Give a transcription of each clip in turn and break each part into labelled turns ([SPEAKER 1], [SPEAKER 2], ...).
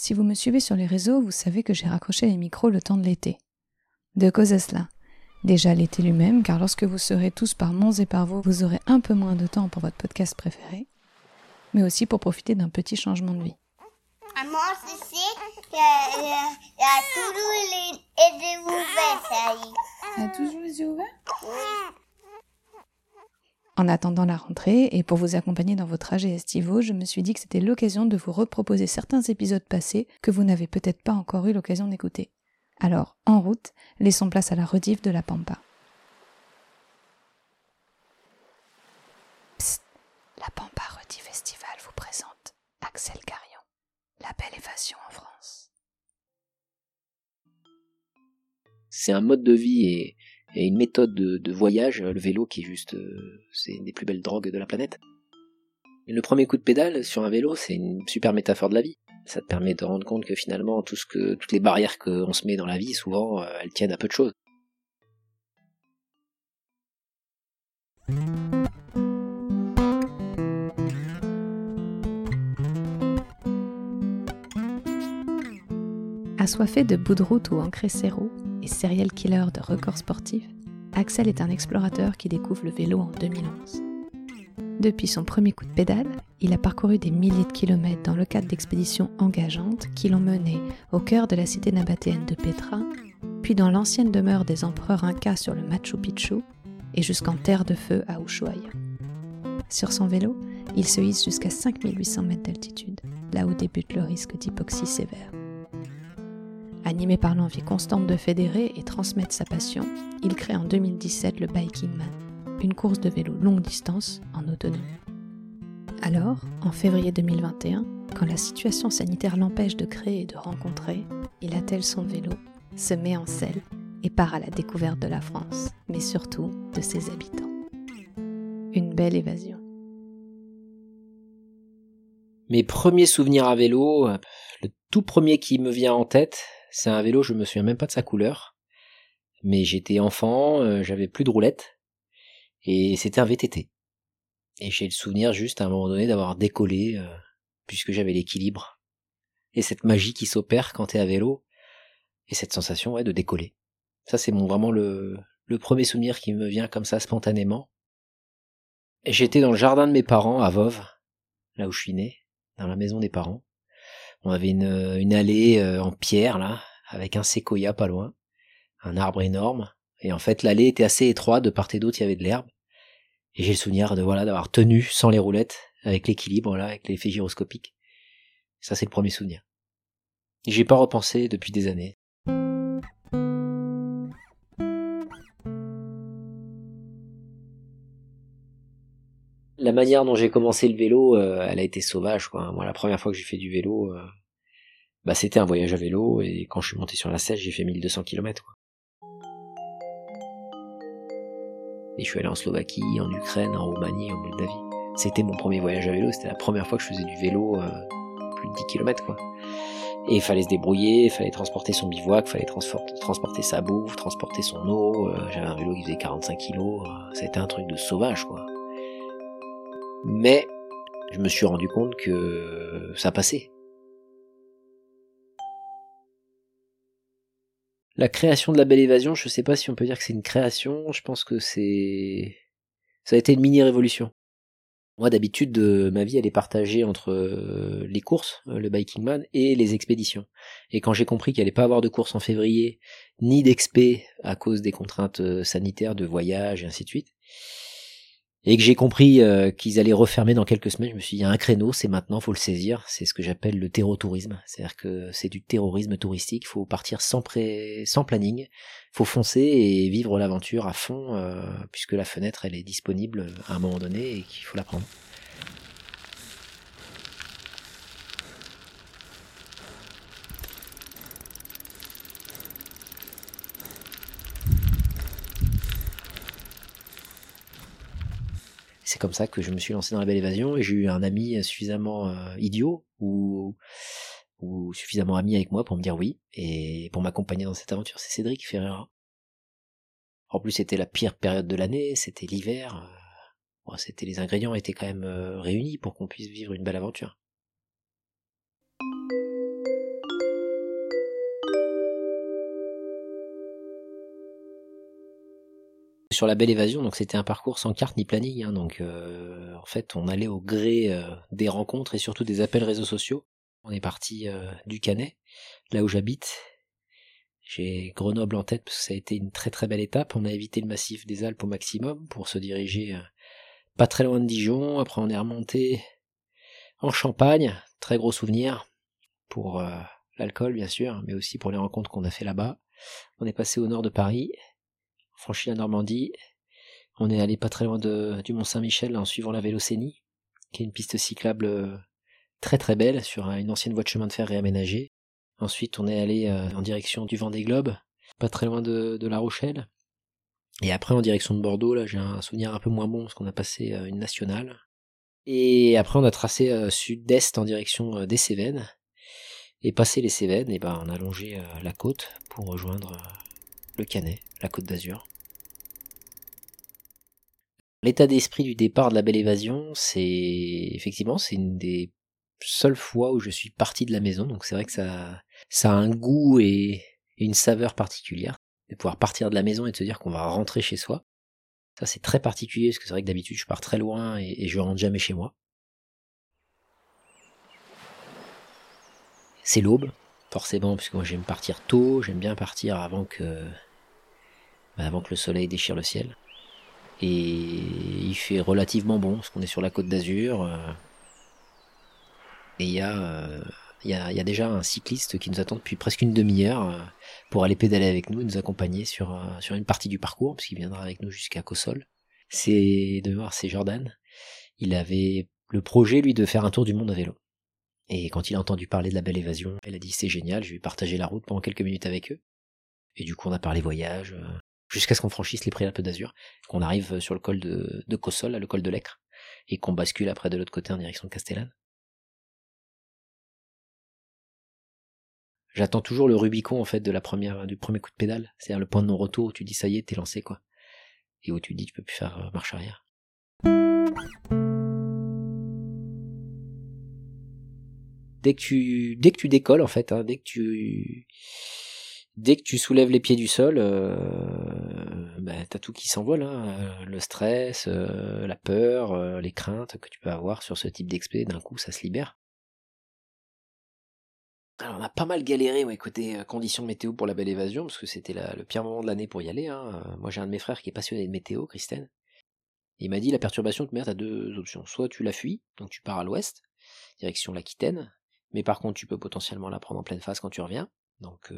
[SPEAKER 1] Si vous me suivez sur les réseaux, vous savez que j'ai raccroché les micros le temps de l'été. De cause à cela. Déjà l'été lui-même, car lorsque vous serez tous par Mons et par vous, vous aurez un peu moins de temps pour votre podcast préféré, mais aussi pour profiter d'un petit changement de vie.
[SPEAKER 2] À Mons, ici, il y a, il y toujours les, yeux ouverts, ça y est.
[SPEAKER 1] On a toujours les yeux ouverts? En attendant la rentrée, et pour vous accompagner dans vos trajets estivaux, je me suis dit que c'était l'occasion de vous reproposer certains épisodes passés que vous n'avez peut-être pas encore eu l'occasion d'écouter. Alors, en route, laissons place à la rediff de la Pampa. Psst, la Pampa Rediff Festival vous présente Axel Carion, la belle évasion en France.
[SPEAKER 3] C'est un mode de vie et, et une méthode de, voyage, le vélo qui est juste, euh, c'est une des plus belles drogues de la planète. Le premier coup de pédale sur un vélo, c'est une super métaphore de la vie. Ça te permet de rendre compte que finalement, toutes les barrières qu'on se met dans la vie, souvent, euh, elles tiennent à peu de choses.
[SPEAKER 1] Assoiffé de bout de route ou zéro et serial killer de records sportifs, Axel est un explorateur qui découvre le vélo en 2011. Depuis son premier coup de pédale, il a parcouru des milliers de kilomètres dans le cadre d'expéditions engageantes qui l'ont mené au cœur de la cité nabatéenne de Petra, puis dans l'ancienne demeure des empereurs incas sur le Machu Picchu et jusqu'en terre de feu à Ushuaia. Sur son vélo, il se hisse jusqu'à 5800 mètres d'altitude, là où débute le risque d'hypoxie sévère. Animé par l'envie constante de fédérer et transmettre sa passion, il crée en 2017 le Biking Man, une course de vélo longue distance en autonomie. Alors, en février 2021, quand la situation sanitaire l'empêche de créer et de rencontrer, il attelle son vélo, se met en selle et part à la découverte de la France, mais surtout de ses habitants. Une belle évasion.
[SPEAKER 3] Mes premiers souvenirs à vélo, euh, le tout premier qui me vient en tête, c'est un vélo, je me souviens même pas de sa couleur. Mais j'étais enfant, euh, j'avais plus de roulettes. Et c'était un VTT. Et j'ai le souvenir juste à un moment donné d'avoir décollé, euh, puisque j'avais l'équilibre. Et cette magie qui s'opère quand t'es à vélo. Et cette sensation, ouais, de décoller. Ça, c'est mon, vraiment le, le premier souvenir qui me vient comme ça spontanément. J'étais dans le jardin de mes parents à Vove, là où je suis né, dans la maison des parents. On avait une, une allée euh, en pierre, là, avec un séquoia pas loin, un arbre énorme. Et en fait, l'allée était assez étroite, de part et d'autre, il y avait de l'herbe. Et j'ai le souvenir de voilà d'avoir tenu sans les roulettes, avec l'équilibre là, avec l'effet gyroscopique. Ça c'est le premier souvenir. J'ai pas repensé depuis des années. La manière dont j'ai commencé le vélo, euh, elle a été sauvage quoi. Moi la première fois que j'ai fait du vélo, euh, bah c'était un voyage à vélo et quand je suis monté sur la Sèche, j'ai fait 1200 km quoi. Et je suis allé en Slovaquie, en Ukraine, en Roumanie, en Moldavie. C'était mon premier voyage à vélo, c'était la première fois que je faisais du vélo euh, plus de 10 km quoi. Et il fallait se débrouiller, il fallait transporter son bivouac, il fallait transporter, sa bouffe, transporter son eau. J'avais un vélo qui faisait 45 kilos, euh, c'était un truc de sauvage quoi. Mais je me suis rendu compte que ça passait. La création de la belle évasion, je sais pas si on peut dire que c'est une création, je pense que c'est ça a été une mini révolution. Moi d'habitude ma vie elle est partagée entre euh, les courses, euh, le biking man et les expéditions. Et quand j'ai compris qu'il allait pas avoir de course en février ni d'expé à cause des contraintes euh, sanitaires de voyage et ainsi de suite, et que j'ai compris euh, qu'ils allaient refermer dans quelques semaines, je me suis dit il y a un créneau, c'est maintenant, faut le saisir. C'est ce que j'appelle le terrotourisme, c'est-à-dire que c'est du terrorisme touristique. Faut partir sans pré... sans planning, faut foncer et vivre l'aventure à fond, euh, puisque la fenêtre elle est disponible à un moment donné et qu'il faut la prendre. C'est comme ça que je me suis lancé dans la belle évasion et j'ai eu un ami suffisamment euh, idiot ou, ou suffisamment ami avec moi pour me dire oui et pour m'accompagner dans cette aventure. C'est Cédric Ferreira. En plus, c'était la pire période de l'année, c'était l'hiver. euh, bon, c'était les ingrédients étaient quand même euh, réunis pour qu'on puisse vivre une belle aventure. Sur la belle évasion, donc c'était un parcours sans carte ni planning, hein, donc euh, en fait on allait au gré euh, des rencontres et surtout des appels réseaux sociaux. On est parti euh, du Canet, là où j'habite. J'ai Grenoble en tête parce que ça a été une très très belle étape. On a évité le massif des Alpes au maximum pour se diriger pas très loin de Dijon. Après on est remonté en Champagne, très gros souvenir pour l'alcool bien sûr, mais aussi pour les rencontres qu'on a fait là-bas. On est passé au nord de Paris, franchi la Normandie. On est allé pas très loin du Mont Saint-Michel en suivant la Vélocénie, qui est une piste cyclable euh, très très belle sur une ancienne voie de chemin de fer réaménagée. Ensuite, on est allé euh, en direction du Vendée Globe, pas très loin de, La Rochelle. Et après, en direction de Bordeaux, là, j'ai un souvenir un peu moins bon parce qu'on a passé euh, une nationale. Et après, on a tracé sud-est en direction des Cévennes. Et passé les Cévennes, et ben, on a longé la côte pour rejoindre le Canet, la côte d'Azur. L'état d'esprit du départ de la belle évasion, c'est effectivement c'est une des seules fois où je suis parti de la maison, donc c'est vrai que ça, a un goût et une saveur particulière de pouvoir partir de la maison et de se dire qu'on va rentrer chez soi. Ça c'est très particulier parce que c'est vrai que d'habitude je pars très loin et, je rentre jamais chez moi. C'est l'aube, forcément, puisque moi j'aime partir tôt, j'aime bien partir avant que avant que le soleil déchire le ciel. Et il fait relativement bon, parce qu'on est sur la côte d'Azur. Euh, et il y, euh, a, y a déjà un cycliste qui nous attend depuis presque une demi-heure euh, pour aller pédaler avec nous et nous accompagner sur, une partie du parcours, puisqu'il viendra avec nous jusqu'à Cossol. C'est de voir, c'est Jordan. Il avait le projet, lui, de faire un tour du monde à vélo. Et quand il a entendu parler de la belle évasion, il a dit c'est génial, je vais partager la route pendant quelques minutes avec eux. Et du coup, on a parlé voyage, jusqu'à ce qu'on franchisse les Préalpes d'Azur, qu'on arrive sur le col de, de Cossol, le col de l'Ecre, et qu'on bascule après de l'autre côté en direction de Castellane. J'attends toujours le Rubicon en fait de la première, du premier coup de pédale, c'est-à-dire le point de non-retour où tu dis ça y est, t'es lancé quoi, et où tu dis tu peux plus faire euh, marche arrière. Dès que tu, dès que tu décolles en fait, hein, dès que tu dès que tu soulèves les pieds du sol, euh, bah, t'as tout qui s'envole, hein. Euh, le stress, euh, la peur, les craintes que tu peux avoir sur ce type d'expé, d'un coup ça se libère. Alors on a pas mal galéré ouais, côté conditions météo pour la belle évasion, parce que c'était le pire moment de l'année pour y aller. Hein. Moi j'ai un de mes frères qui est passionné de météo, Christine. Il m'a dit la perturbation de mer, t'as deux options. Soit tu la fuis, donc tu pars à l'ouest, direction l'Aquitaine, mais par contre tu peux potentiellement la prendre en pleine face quand tu reviens. Donc euh,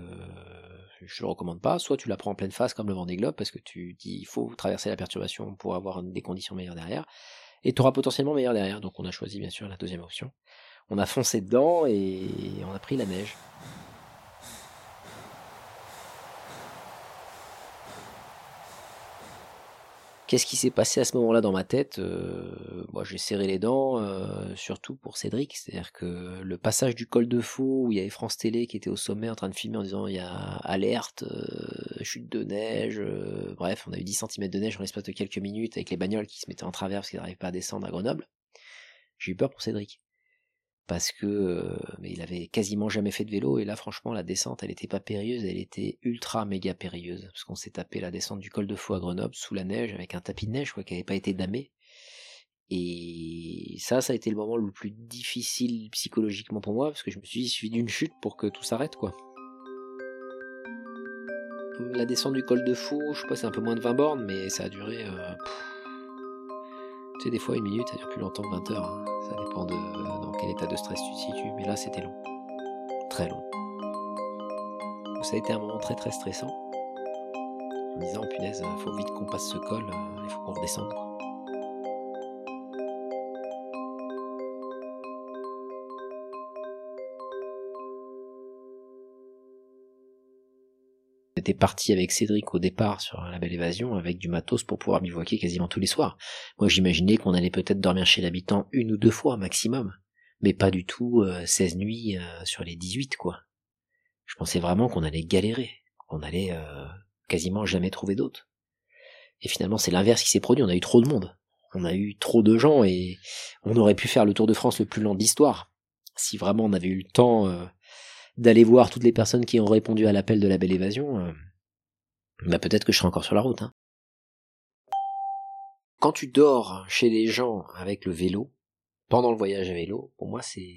[SPEAKER 3] je le recommande pas. Soit tu la prends en pleine face comme le Vendée Globe parce que tu dis il faut traverser la perturbation pour avoir des conditions meilleures derrière. Et tu auras potentiellement meilleur derrière. Donc on a choisi bien sûr la deuxième option. On a foncé dedans et on a pris la neige. Qu'est-ce qui s'est passé à ce moment-là dans ma tête euh, Moi, j'ai serré les dents, euh, surtout pour Cédric. C'est-à-dire que le passage du col de Faux, où il y avait France Télé qui était au sommet en train de filmer en disant il y a alerte, euh, chute de neige, bref, on a eu 10 cm de neige en l'espace de quelques minutes avec les bagnoles qui se mettaient en travers parce qu'ils n'arrivaient pas à descendre à Grenoble. J'ai eu peur pour Cédric parce que euh, il avait quasiment jamais fait de vélo et là franchement la descente elle était pas périlleuse elle était ultra méga périlleuse parce qu'on s'est tapé la descente du col de Faux à Grenoble sous la neige avec un tapis de neige quoi qui avait pas été damé. Et ça ça a été le moment le plus difficile psychologiquement pour moi parce que je me suis dit il suffit d'une chute pour que tout s'arrête quoi. La descente du col de Faux je sais pas c'est un peu moins de 20 bornes mais ça a duré euh, tu sais des fois une minute ça dure plus longtemps que 20 heures hein. ça dépend de quel état de stress tu te situes, mais là c'était long. Très long. ça a été un moment très très stressant. En disant, punaise, faut vite qu'on passe ce col, euh, il faut qu'on redescende. J'étais parti avec Cédric au départ sur la belle évasion avec du matos pour pouvoir bivouaquer quasiment tous les soirs. Moi j'imaginais qu'on allait peut-être dormir chez l'habitant une ou deux fois maximum mais pas du tout 16 euh, nuits euh, sur les 18 quoi. Je pensais vraiment qu'on allait galérer, qu'on allait euh, quasiment jamais trouver d'autres. Et finalement c'est l'inverse qui s'est produit, on a eu trop de monde. On a eu trop de gens et on aurait pu faire le Tour de France le plus lent d'histoire si vraiment on avait eu le temps d'aller voir toutes les personnes qui ont répondu à l'appel de la belle évasion. bah peut-être que je serais encore sur la route. Hein. quand tu dors chez les gens avec le vélo, pendant le voyage à vélo, pour moi c'est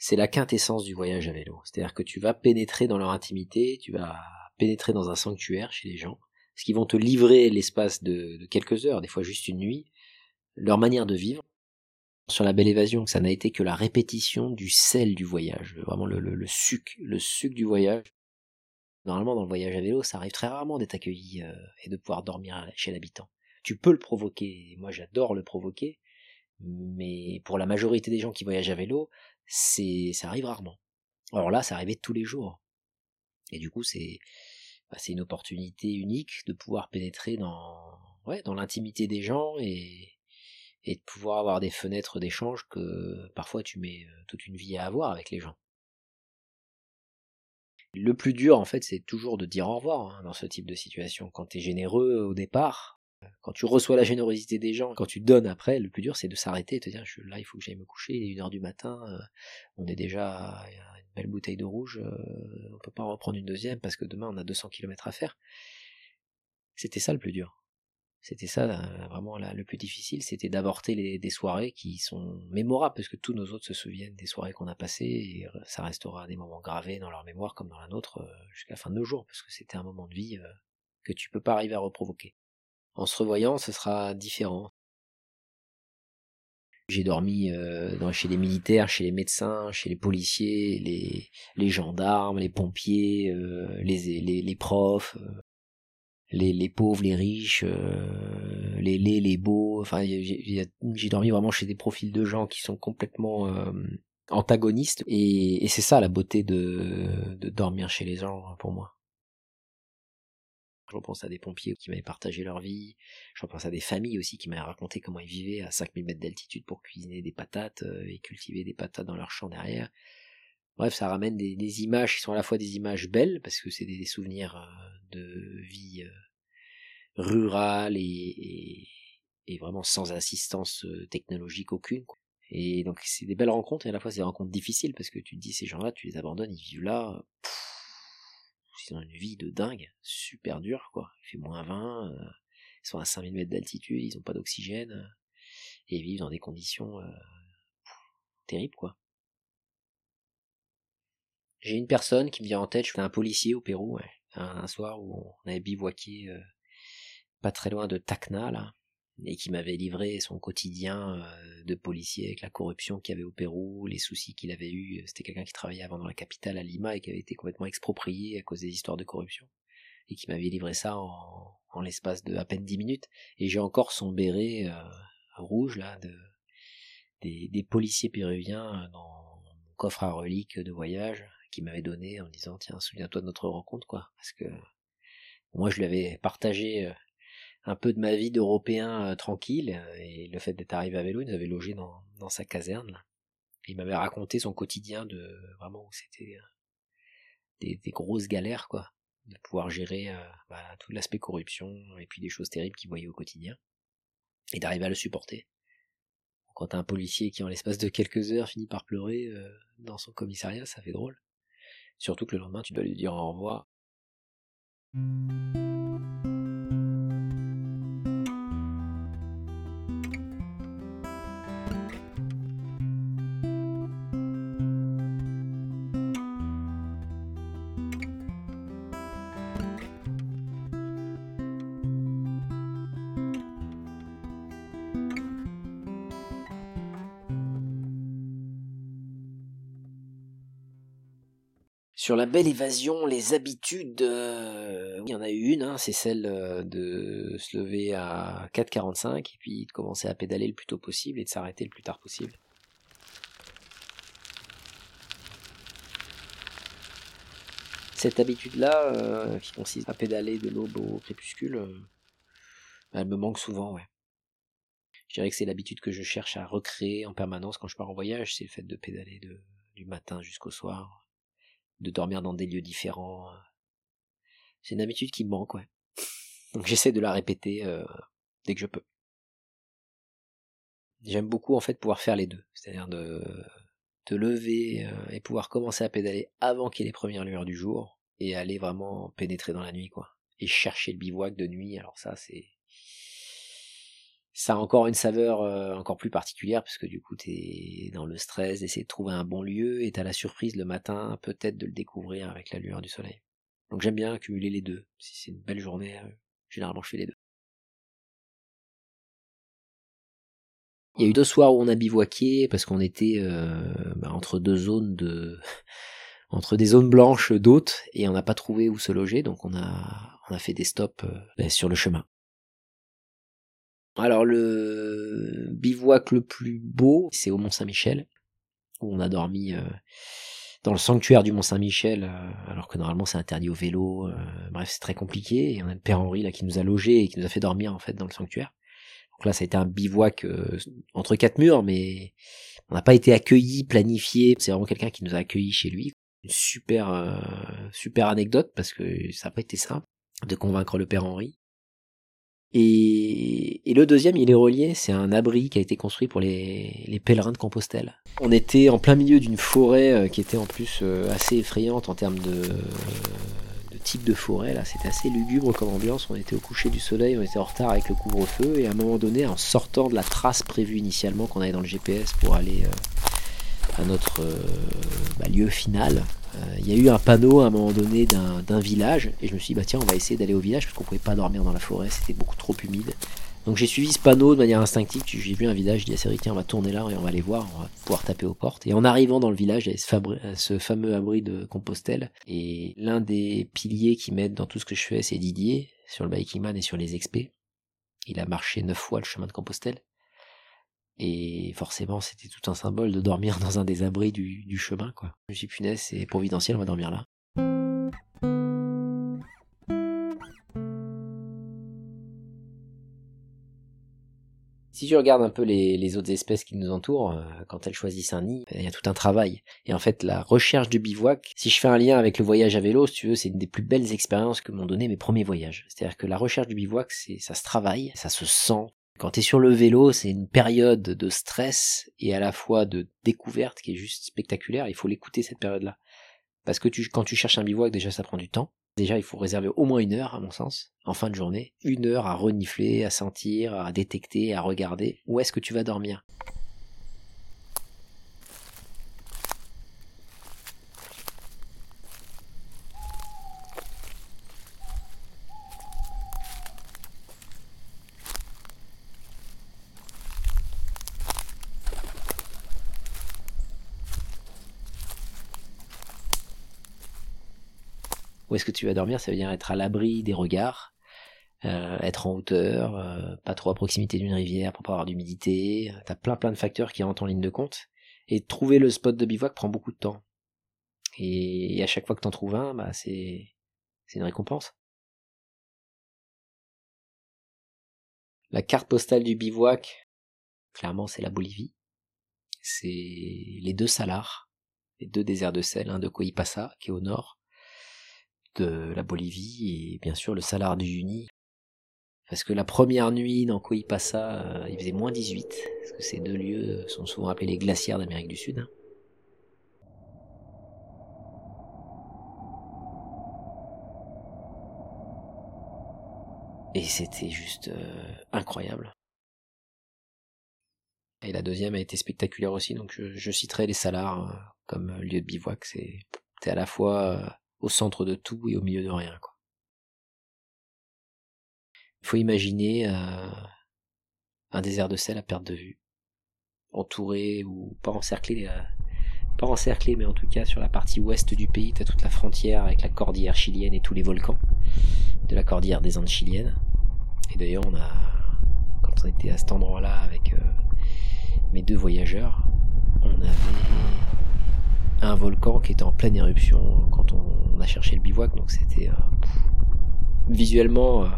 [SPEAKER 3] c'est la quintessence du voyage à vélo. C'est-à-dire que tu vas pénétrer dans leur intimité, tu vas pénétrer dans un sanctuaire chez les gens, parce qu'ils vont te livrer l'espace de, quelques heures, des fois juste une nuit, leur manière de vivre. Sur la belle évasion, ça n'a été que la répétition du sel du voyage, vraiment le, le, le suc, le suc du voyage. Normalement, dans le voyage à vélo, ça arrive très rarement d'être accueilli euh, et de pouvoir dormir chez l'habitant. Tu peux le provoquer, moi j'adore le provoquer, mais pour la majorité des gens qui voyagent à vélo, c'est ça arrive rarement. Alors là, ça arrivait tous les jours. Et du coup, c'est bah, c'est une opportunité unique de pouvoir pénétrer dans ouais, dans l'intimité des gens et et de pouvoir avoir des fenêtres d'échange que parfois tu mets euh, toute une vie à avoir avec les gens. Le plus dur, en fait, c'est toujours de dire au revoir hein, dans ce type de situation. Quand tu es généreux au départ, quand tu reçois la générosité des gens, quand tu donnes après, le plus dur c'est de s'arrêter et te dire là il faut que j'aille me coucher, il est une heure du matin, euh, on est déjà à une belle bouteille de rouge, euh, on peut pas en reprendre une deuxième parce que demain on a 200 km à faire. C'était ça le plus dur. C'était ça euh, vraiment le plus difficile, c'était d'avorter des soirées qui sont mémorables parce que tous nos autres se souviennent des soirées qu'on a passées et ça restera des moments gravés dans leur mémoire comme dans la nôtre jusqu'à la fin de nos jours parce que c'était un moment de vie que tu peux pas arriver à reprovoquer. En se revoyant, ce sera différent. J'ai dormi euh, chez les militaires, chez les médecins, chez les policiers, les, les gendarmes, les pompiers, euh, les, les, les, profs, euh, les, les pauvres, les riches, les laids, les beaux. Enfin, j'ai dormi vraiment chez des profils de gens qui sont complètement antagonistes. Et, et c'est ça la beauté de, de dormir chez les gens pour moi. Je pense à des pompiers qui m'avaient partagé leur vie. Je pense à des familles aussi qui m'avaient raconté comment ils vivaient à 5000 mètres d'altitude pour cuisiner des patates euh, et cultiver des patates dans leur champ derrière. Bref, ça ramène des, images qui sont à la fois des images belles, parce que c'est des, souvenirs euh, de vie euh, rurale et, vraiment sans assistance technologique aucune. Et donc c'est des belles rencontres et à la fois c'est des rencontres difficiles parce que tu te dis ces gens-là, tu les abandonnes, ils vivent là ils ont une vie de dingue, super dure, quoi. Il fait moins 20, euh, ils sont à 5000 mètres d'altitude, ils ont pas d'oxygène, euh, et ils vivent dans des conditions euh, terribles, quoi. J'ai une personne qui me vient en tête, je suis un policier au Pérou, un, soir où on avait bivouaqué pas très loin de Tacna, là, et qui m'avait livré son quotidien euh, de policier avec la corruption qu'il y avait au Pérou, les soucis qu'il avait eu. C'était quelqu'un qui travaillait avant dans la capitale à Lima et qui avait été complètement exproprié à cause des histoires de corruption et qui m'avait livré ça en, en l'espace de à peine dix minutes. Et j'ai encore son béret euh, rouge là de des, des policiers péruviens dans mon coffre à reliques de voyage qui m'avait donné en disant tiens souviens-toi de notre rencontre quoi parce que moi je lui avais partagé euh, un peu de ma vie d'Européen euh, tranquille, euh, et le fait d'être arrivé à vélo, il nous avait logé dans, sa caserne. il m'avait raconté son quotidien de vraiment où c'était des, grosses galères, quoi, de pouvoir gérer bah, tout l'aspect corruption et puis des choses terribles qu'il voyait au quotidien, et d'arriver à le supporter. Quand un policier qui, en l'espace de quelques heures, finit par pleurer dans son commissariat, ça fait drôle. Surtout que le lendemain, tu dois lui dire au revoir. Sur la belle évasion, les habitudes, euh, il y en a une, hein, c'est celle euh, de se lever à 4h45 et puis de commencer à pédaler le plus tôt possible et de s'arrêter le plus tard possible. Cette habitude-là, euh, qui consiste à pédaler de l'aube au crépuscule, elle me manque souvent, ouais. Je dirais que c'est l'habitude que je cherche à recréer en permanence quand je pars en voyage, c'est le fait de pédaler du matin jusqu'au soir de dormir dans des lieux différents. Euh. C'est une habitude qui me manque, ouais. Donc j'essaie de la répéter euh, dès que je peux. J'aime beaucoup en fait pouvoir faire les deux, c'est-à-dire de te lever euh, et pouvoir commencer à pédaler avant qu'il y ait les premières lueurs du jour et aller vraiment pénétrer dans la nuit, quoi. Et chercher le bivouac de nuit, alors ça c'est ça a encore une saveur euh, encore plus particulière parce que du coup t'es dans le stress d'essayer de trouver un bon lieu et t'as la surprise le matin peut-être de le découvrir avec la lueur du soleil. Donc j'aime bien accumuler les deux. Si c'est une belle journée, euh, généralement je fais les deux. Il y a eu deux soirs où on a bivouaqué parce qu'on était euh, bah, entre deux zones de entre des zones blanches d'hôtes et on n'a pas trouvé où se loger donc on a on a fait des stops bah, sur le chemin. Alors le bivouac le plus beau, c'est au Mont Saint-Michel, où on a dormi euh, dans le sanctuaire du Mont Saint-Michel, euh, alors que normalement c'est interdit au vélo. Euh, bref, c'est très compliqué. Et on a le père Henri là qui nous a logés et qui nous a fait dormir en fait dans le sanctuaire. Donc là, ça a été un bivouac entre quatre murs, mais on n'a pas été accueillis, planifié. C'est vraiment quelqu'un qui nous a accueillis chez lui. Une super super anecdote parce que ça n'a pas été simple de convaincre le père Henri. Et, le deuxième, il est relié, c'est un abri qui a été construit pour les, pèlerins de Compostelle. On était en plein milieu d'une forêt euh, qui était en plus euh, assez effrayante en termes de, de type de forêt. Là, c'était assez lugubre comme ambiance. On était au coucher du soleil, on était en retard avec le couvre-feu, et à un moment donné, en sortant de la trace prévue initialement qu'on avait dans le GPS pour aller euh, à notre bah, lieu final, il y a eu un panneau à un moment donné d'un village et je me suis dit bah tiens on va essayer d'aller au village parce qu'on pouvait pas dormir dans la forêt, c'était beaucoup trop humide. Donc j'ai suivi ce panneau de manière instinctive, j'ai vu un village, j'ai dit à tiens on va tourner là et on va aller voir, on va pouvoir taper aux portes. Et en arrivant dans le village, il y avait ce, fameux abri de Compostelle et l'un des piliers qui m'aide dans tout ce que je fais c'est Didier sur le Biking Man et sur les expés. Il a marché neuf fois le chemin de Compostelle. Et forcément, c'était tout un symbole de dormir dans un des abris du, chemin, quoi. Je suis punaise, c'est providentiel, on va dormir là. Si tu regardes un peu les, autres espèces qui nous entourent, euh, quand elles choisissent un nid, il y a tout un travail. Et en fait, la recherche du bivouac, si je fais un lien avec le voyage à vélo, tu veux, c'est une des plus belles expériences que m'ont donné mes premiers voyages. C'est-à-dire que la recherche du bivouac, ça se travaille, ça se sent, quand tu es sur le vélo, c'est une période de stress et à la fois de découverte qui est juste spectaculaire. Il faut l'écouter cette période-là. Parce que quand tu cherches un bivouac, déjà ça prend du temps. Déjà, il faut réserver au moins une heure, à mon sens, en fin de journée. Une heure à renifler, à sentir, à détecter, à regarder. Où est-ce que tu vas dormir? Où est-ce que tu vas dormir? Ça veut dire être à l'abri des regards, euh, être en hauteur, euh, pas trop à proximité d'une rivière pour pas avoir d'humidité. T'as plein plein de facteurs qui rentrent en ligne de compte. Et trouver le spot de bivouac prend beaucoup de temps. Et, à chaque fois que t'en trouves un, bah c'est c'est une récompense. La carte postale du bivouac, clairement c'est la Bolivie. C'est les deux salars, les deux déserts de sel, un de Coipasa qui est au nord, de la Bolivie et bien sûr le Salar du Juni. Parce que la première nuit dans Coipasa, euh, il faisait moins 18, parce que ces deux lieux sont souvent appelés les glaciaires d'Amérique du Sud. Et c'était juste euh, incroyable. Et la deuxième a été spectaculaire aussi, donc je, citerai les Salars euh, comme lieu de bivouac. C'est à la fois au centre de tout et au milieu de rien. Quoi. Il faut imaginer euh, un désert de sel à perte de vue, entouré ou pas encerclé, euh, pas encerclé, mais en tout cas sur la partie ouest du pays, tu as toute la frontière avec la cordillère chilienne et tous les volcans de la cordillère des Andes chiliennes. Et d'ailleurs, on a, quand on était à cet endroit-là avec euh, mes deux voyageurs, on avait un volcan qui était en pleine éruption quand on a cherché le bivouac, donc c'était euh, visuellement euh,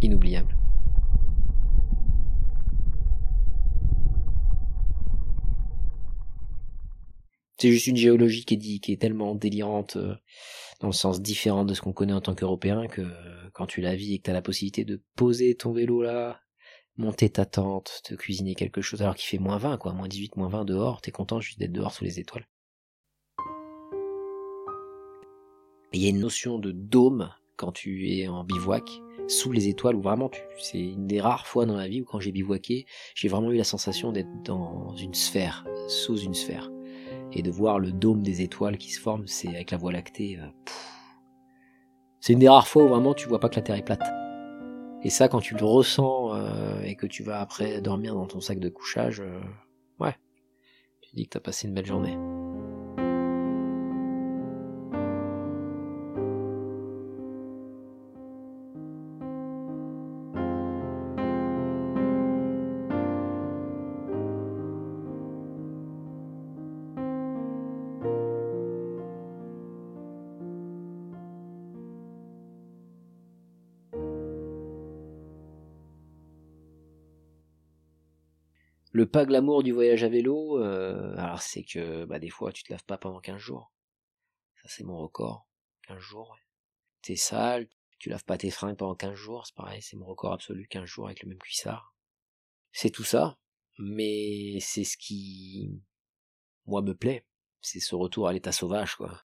[SPEAKER 3] inoubliable. C'est juste une géologie qui est, tellement délirante euh, dans le sens différent de ce qu'on connaît en tant qu'Européen que quand tu la vis et que tu as la possibilité de poser ton vélo là, monter ta tente, te cuisiner quelque chose alors qu'il fait moins 20 quoi, moins 18, moins 20 dehors, t'es content juste d'être dehors sous les étoiles. Il y a une notion de dôme quand tu es en bivouac, sous les étoiles, où vraiment, c'est une des rares fois dans la vie où quand j'ai bivouaqué, j'ai vraiment eu la sensation d'être dans une sphère, sous une sphère. Et de voir le dôme des étoiles qui se forme, c'est avec la Voie lactée. Euh, c'est une des rares fois où vraiment tu vois pas que la Terre est plate. Et ça, quand tu le ressens euh, et que tu vas après dormir dans ton sac de couchage, euh, ouais, tu dis que t'as passé une belle journée. Pas glamour du voyage à vélo, euh, alors c'est que bah, des fois tu te laves pas pendant 15 jours. Ça c'est mon record. 15 jours. T'es sale, tu laves pas tes fringues pendant 15 jours, c'est pareil, c'est mon record absolu, 15 jours avec le même cuissard. C'est tout ça, mais c'est ce qui, moi, me plaît. C'est ce retour à l'état sauvage, quoi.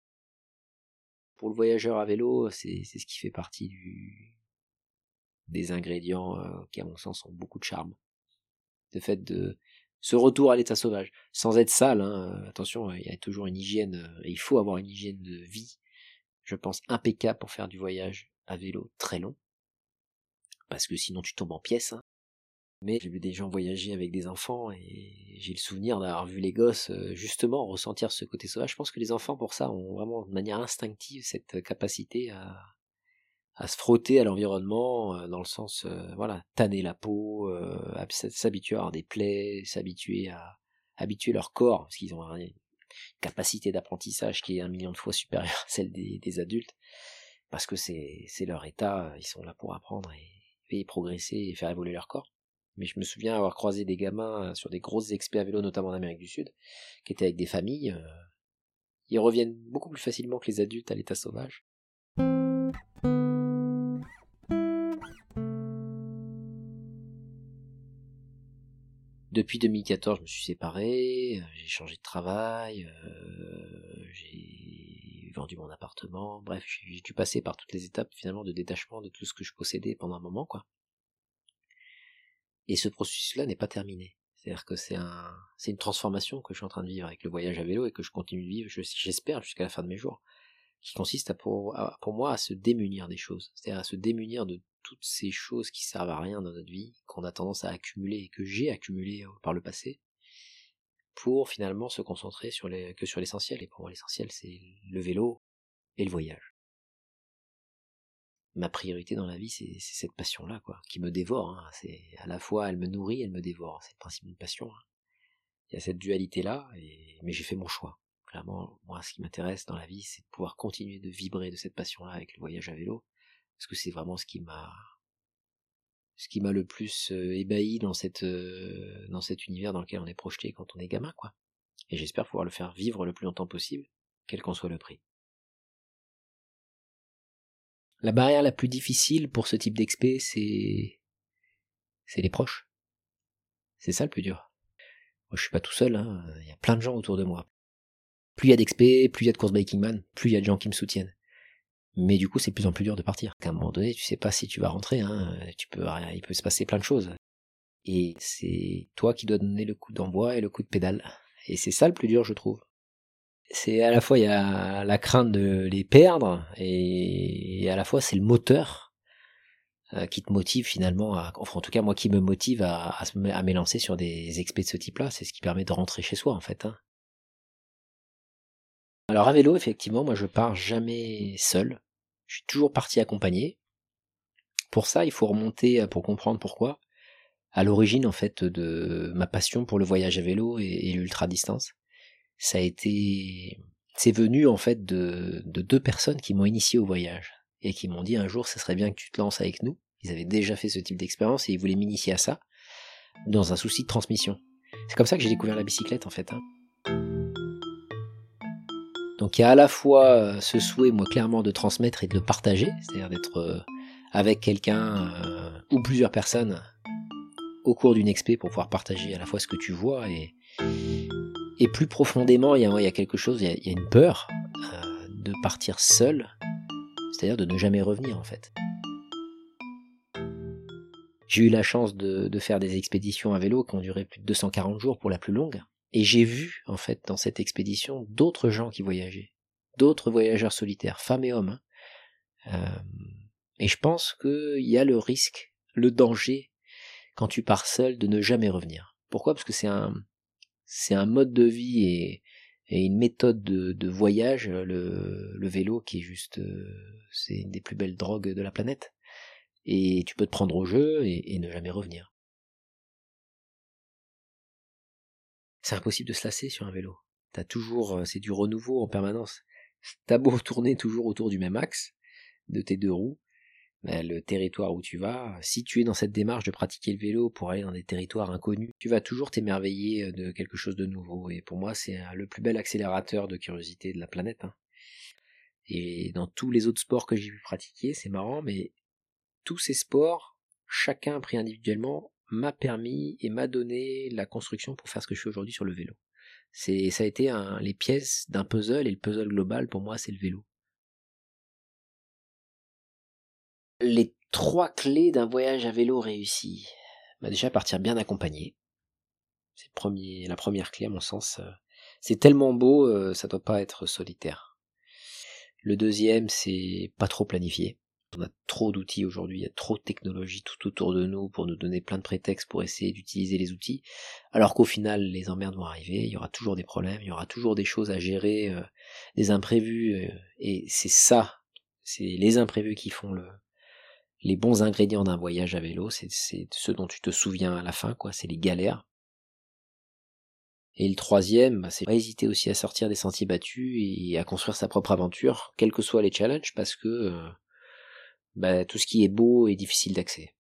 [SPEAKER 3] Pour le voyageur à vélo, c'est ce qui fait partie du, des ingrédients euh, qui, à mon sens, ont beaucoup de charme le fait de ce retour à l'état sauvage, sans être sale. Hein, attention, il y a toujours une hygiène, euh, et il faut avoir une hygiène de vie, je pense, impeccable pour faire du voyage à vélo très long, parce que sinon tu tombes en pièces. Hein. Mais j'ai vu des gens voyager avec des enfants et j'ai le souvenir d'avoir vu les gosses euh, justement ressentir ce côté sauvage. Je pense que les enfants pour ça ont vraiment de manière instinctive cette capacité à, à se frotter à l'environnement euh, dans le sens euh, voilà tanner la peau euh, s'habituer à avoir des plaies s'habituer à habituer leur corps parce qu'ils ont une capacité d'apprentissage qui est un million de fois supérieure à celle des, adultes parce que c'est c'est leur état ils sont là pour apprendre et, progresser et faire évoluer leur corps. Mais je me souviens avoir croisé des gamins sur des grosses expés à vélo notamment en Amérique du Sud qui étaient avec des familles ils reviennent beaucoup plus facilement que les adultes à l'état sauvage Depuis 2014, je me suis séparé, euh, j'ai changé de travail, euh, j'ai vendu mon appartement, bref, j'ai dû passer par toutes les étapes finalement de détachement de tout ce que je possédais pendant un moment, quoi. Et ce processus-là n'est pas terminé. C'est-à-dire que c'est un, c'est une transformation que je suis en train de vivre avec le voyage à vélo et que je continue de vivre, j'espère, jusqu'à la fin de mes jours, qui consiste pour, moi à se démunir des choses, c'est-à-dire à se démunir de toutes ces choses qui servent à rien dans notre vie, qu'on a tendance à accumuler et que j'ai accumulé euh, par le passé, pour finalement se concentrer sur les, que sur l'essentiel. Et pour moi, l'essentiel, c'est le vélo et le voyage. Ma priorité dans la vie, c'est cette passion-là, quoi, qui me dévore. Hein. C'est à la fois, elle me nourrit, elle me dévore. C'est le principe d'une passion. Hein. Il y a cette dualité-là, mais j'ai fait mon choix. Clairement, moi, ce qui m'intéresse dans la vie, c'est de pouvoir continuer de vibrer de cette passion-là avec le voyage à vélo, parce que c'est vraiment ce qui m'a ce qui m'a le plus euh, ébahi dans cette euh, dans cet univers dans lequel on est projeté quand on est gamin quoi. Et j'espère pouvoir le faire vivre le plus longtemps possible, quel qu'en soit le prix. La barrière la plus difficile pour ce type d'expé, c'est c'est les proches. C'est ça le plus dur. Moi, je suis pas tout seul, hein. il y a plein de gens autour de moi. Plus il y a d'expé, plus il y a de course Biking Man, plus il y a de gens qui me soutiennent. Mais du coup, c'est de plus en plus dur de partir. À un moment donné, tu sais pas si tu vas rentrer, hein. Tu peux, il peut se passer plein de choses. Et c'est toi qui dois donner le coup d'envoi et le coup de pédale. Et c'est ça le plus dur, je trouve. C'est à la fois, il y a la crainte de les perdre, et à la fois, c'est le moteur euh, qui te motive finalement à, enfin en tout cas moi qui me motive à, m'élancer sur des expés de ce type-là, c'est ce qui permet de rentrer chez soi en fait. Hein. Alors à vélo, effectivement, moi je pars jamais seul. Je suis toujours parti accompagné. Pour ça, il faut remonter euh, pour comprendre pourquoi. À l'origine, en fait, de ma passion pour le voyage à vélo et, l'ultra distance, ça a été, c'est venu en fait de, deux personnes qui m'ont initié au voyage et qui m'ont dit un jour, ce serait bien que tu te lances avec nous. Ils avaient déjà fait ce type d'expérience et ils voulaient m'initier à ça dans un souci de transmission. C'est comme ça que j'ai découvert la bicyclette en fait. Hein. Donc il y a à la fois euh, ce souhait, moi clairement, de transmettre et de le partager, c'est-à-dire d'être euh, avec quelqu'un euh, ou plusieurs personnes au cours d'une expé pour pouvoir partager à la fois ce que tu vois et, plus profondément, il y, a, quelque chose, il y a, une peur de partir seul, c'est-à-dire de ne jamais revenir en fait. J'ai eu la chance de, faire des expéditions à vélo qui ont duré plus de 240 jours pour la plus longue. Et j'ai vu, en fait, dans cette expédition, d'autres gens qui voyageaient. D'autres voyageurs solitaires, femmes et hommes. Hein. Euh, et je pense qu'il y a le risque, le danger, quand tu pars seul, de ne jamais revenir. Pourquoi? Parce que c'est un, c'est un mode de vie et, une méthode de, voyage, le, vélo, qui est juste, euh, c'est une des plus belles drogues de la planète. Et tu peux te prendre au jeu et ne jamais revenir. C'est impossible de se lasser sur un vélo. T'as toujours, euh, c'est du renouveau en permanence. T'as beau tourner toujours autour du même axe de tes deux roues, le territoire où tu vas, si tu es dans cette démarche de pratiquer le vélo pour aller dans des territoires inconnus, tu vas toujours t'émerveiller euh, de quelque chose de nouveau. Et pour moi, c'est le plus bel accélérateur de curiosité de la planète. Hein. Et dans tous les autres sports que j'ai pu pratiquer, c'est marrant, mais tous ces sports, chacun pris individuellement, m'a permis et m'a donné la construction pour faire ce que je fais aujourd'hui sur le vélo. C'est, ça a été les pièces d'un puzzle et le puzzle global pour moi c'est le vélo. Les trois clés d'un voyage à vélo réussi. Déjà partir bien accompagné. C'est la première clé à mon sens. Euh, c'est tellement beau, euh, ça doit pas être solitaire. Le deuxième, c'est pas trop planifié. On a trop d'outils aujourd'hui, il y a trop de technologies tout autour de nous pour nous donner plein de prétextes pour essayer d'utiliser les outils, alors qu'au final les emmerdes vont arriver, il y aura toujours des problèmes, il y aura toujours des choses à gérer, euh, des imprévus, et c'est ça, c'est les imprévus qui font le, les bons ingrédients d'un voyage à vélo, c'est ce dont tu te souviens à la fin, quoi, c'est les galères. Et le troisième, bah, c'est pas hésiter aussi à sortir des sentiers battus et à construire sa propre aventure, quels que soient les challenges, parce que euh, bah, tout ce qui est beau est difficile d'accès.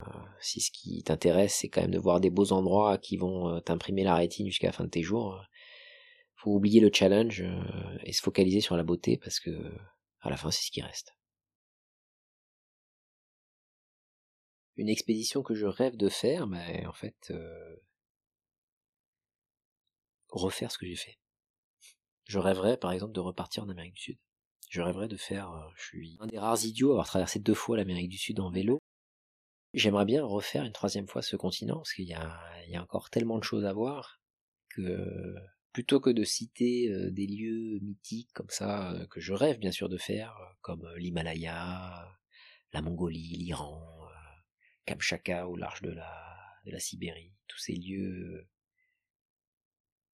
[SPEAKER 3] Euh, si ce qui t'intéresse, c'est quand même de voir des beaux endroits qui vont euh, t'imprimer la rétine jusqu'à la fin de tes jours, faut oublier le challenge et se focaliser sur la beauté, parce que à la fin, c'est ce qui reste. une expédition que je rêve de faire, mais en fait, euh, refaire ce que j'ai fait. Je rêverais, par exemple, de repartir en Amérique du Sud. Je rêverais de faire, euh, je suis un des rares idiots à avoir traversé deux fois l'Amérique du Sud en vélo. J'aimerais bien refaire une troisième fois ce continent, parce qu'il y a, encore tellement de choses à voir, que plutôt que de citer euh, des lieux mythiques comme ça, que je rêve bien sûr de faire, comme l'Himalaya, la Mongolie, l'Iran, Kamchatka au large de la, de la Sibérie, tous ces lieux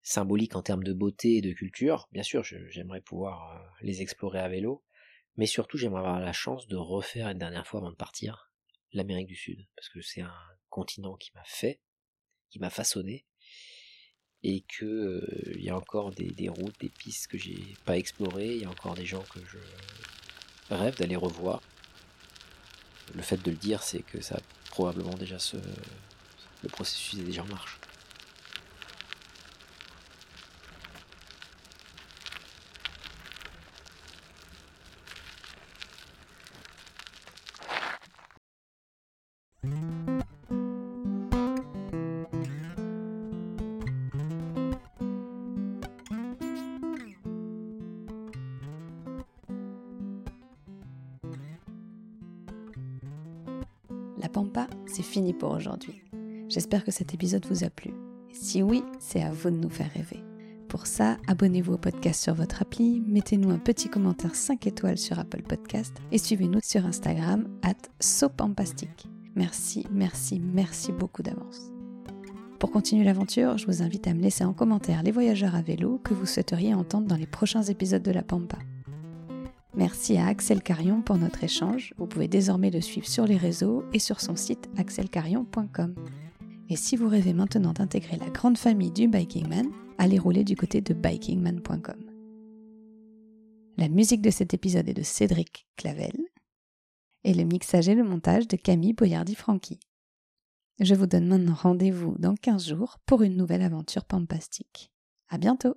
[SPEAKER 3] symboliques en termes de beauté et de culture. Bien sûr, j'aimerais pouvoir euh, les explorer à vélo, mais surtout j'aimerais avoir la chance de refaire une dernière fois avant de partir l'Amérique du Sud, parce que c'est un continent qui m'a fait, qui m'a façonné, et que euh, y a encore des, des routes, des pistes que j'ai pas explorées, il y a encore des gens que je rêve d'aller revoir. Le fait de le dire, c'est que ça probablement déjà ce, le processus est déjà en marche.
[SPEAKER 1] La pampa, c'est fini pour aujourd'hui. J'espère que cet épisode vous a plu. si oui, c'est à vous de nous faire rêver. Pour ça, abonnez-vous au podcast sur votre appli, mettez-nous un petit commentaire 5 étoiles sur Apple Podcast et suivez-nous sur Instagram at sopampastique. Merci, merci, merci beaucoup d'avance. Pour continuer l'aventure, je vous invite à me laisser en commentaire les voyageurs à vélo que vous souhaiteriez entendre dans les prochains épisodes de La Pampa. Merci à Axel Carion pour notre échange. Vous pouvez désormais le suivre sur les réseaux et sur son site axelcarion.com. Et si vous rêvez maintenant d'intégrer la grande famille du Bikingman, allez rouler du côté de bikingman.com. La musique de cet épisode est de Cédric Clavel et le mixage et le montage de Camille Boyardi-Franqui. Je vous donne maintenant rendez-vous dans 15 jours pour une nouvelle aventure pampastique. À bientôt!